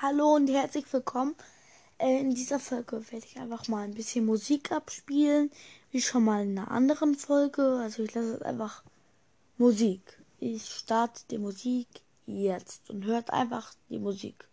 Hallo und herzlich willkommen. Äh, in dieser Folge werde ich einfach mal ein bisschen Musik abspielen, wie schon mal in einer anderen Folge. Also ich lasse es einfach Musik. Ich starte die Musik jetzt und hört einfach die Musik.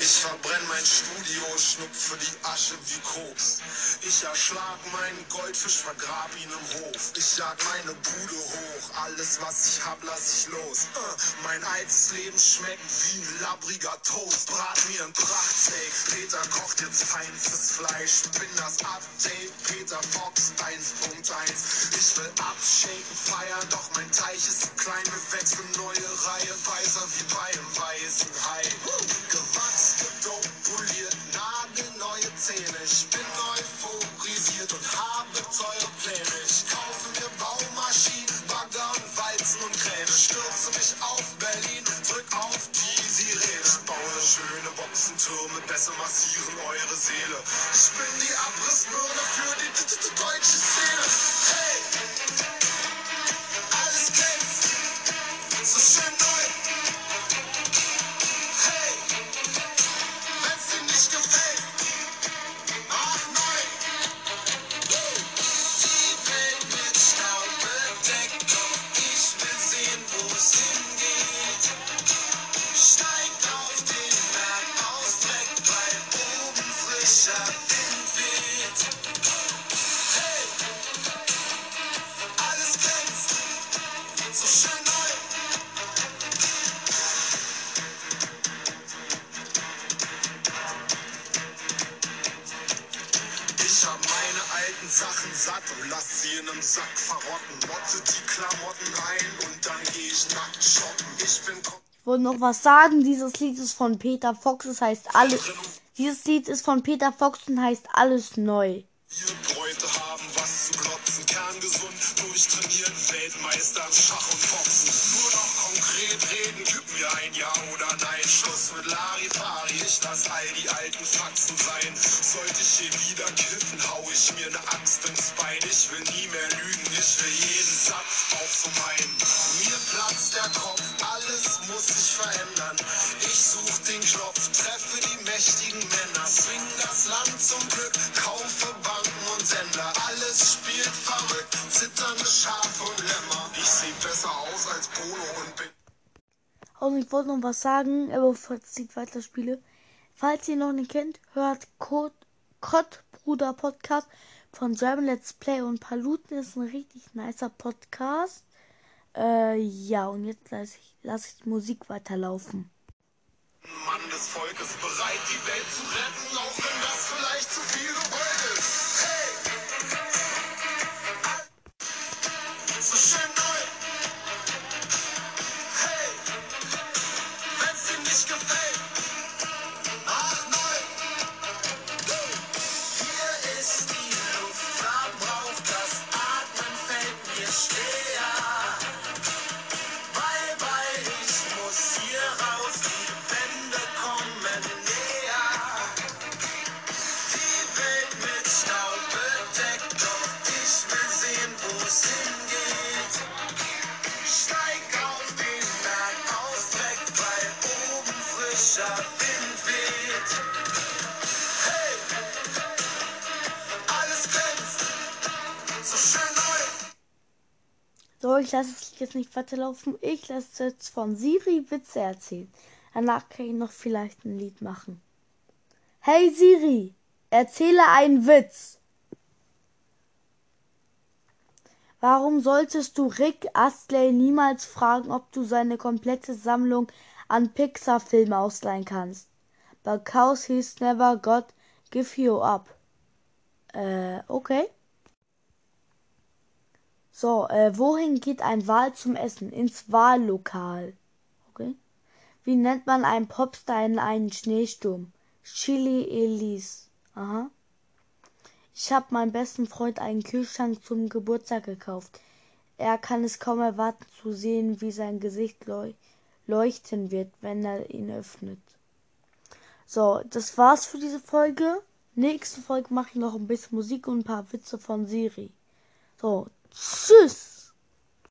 Ich verbrenn mein Studio, schnupfe die Asche wie Koks. Ich erschlag meinen Goldfisch, vergrab ihn im Hof. Ich jag meine Bude hoch, alles was ich hab, lass ich los. Äh, mein altes Leben schmeckt wie ein labbriger Toast. Brat mir ein Prachtsteak, Peter kocht jetzt feinstes Fleisch. Bin das Update, Peter Fox 1.1. Ich will abshaken, feiern, doch mein Teich ist zu klein. Wir wechseln neue Reihe, weißer wie bei einem weißen Hai. Boxentürme, besser massieren eure Seele. Ich Sachen satt und lass sie in einem Sack verrotten. Motte die Klamotten ein und dann geh ich nackt shoppen. Ich bin wollte noch was sagen. Dieses Lied ist von Peter Fox. Es heißt alles. Dieses Lied ist von Peter Fox und heißt alles neu. Wir Bräute haben was zu glotzen, kerngesund, durchtrainiert, Weltmeister im Schach und Boxen. Nur noch konkret reden, gib mir ein Ja oder Nein. Schluss mit Larifari, ich lass all die alten Faxen sein. Sollte ich hier wieder kiffen, hau ich mir ne Axt ins Bein. Ich will nie mehr lügen, ich will jeden Satz auch so meinen. Mir platzt der Kopf, alles muss sich verändern. Treffe die mächtigen Männer, swing das Land zum Glück, kaufe Banken und Sender. Alles spielt verrückt, zitternde Schafe und Lämmer. Ich seh besser aus als Polo und bin Und ich wollte noch was sagen, aber bevor ich das Lied weiterspiele. Falls ihr noch nicht kennt, hört Code, Cod Bruder Podcast von German Let's Play und Paluten ist ein richtig nicer Podcast. Äh, ja, und jetzt lasse ich, lass ich die Musik weiterlaufen. Des Volkes bereit, die Welt zu retten, auch wenn das vielleicht zu viel gewollt ist. Ich lasse es jetzt nicht weiterlaufen. Ich lasse jetzt von Siri Witze erzählen. Danach kann ich noch vielleicht ein Lied machen. Hey Siri, erzähle einen Witz. Warum solltest du Rick Astley niemals fragen, ob du seine komplette Sammlung an Pixar-Filmen ausleihen kannst? Because he's never got give you up. Äh, okay. So, äh, wohin geht ein Wal zum Essen? Ins Wahllokal. Okay. Wie nennt man einen Popstar in einen Schneesturm? Chili Elise. Aha. Ich habe meinem besten Freund einen Kühlschrank zum Geburtstag gekauft. Er kann es kaum erwarten zu sehen, wie sein Gesicht leu leuchten wird, wenn er ihn öffnet. So, das war's für diese Folge. Nächste Folge mache ich noch ein bisschen Musik und ein paar Witze von Siri. So, 是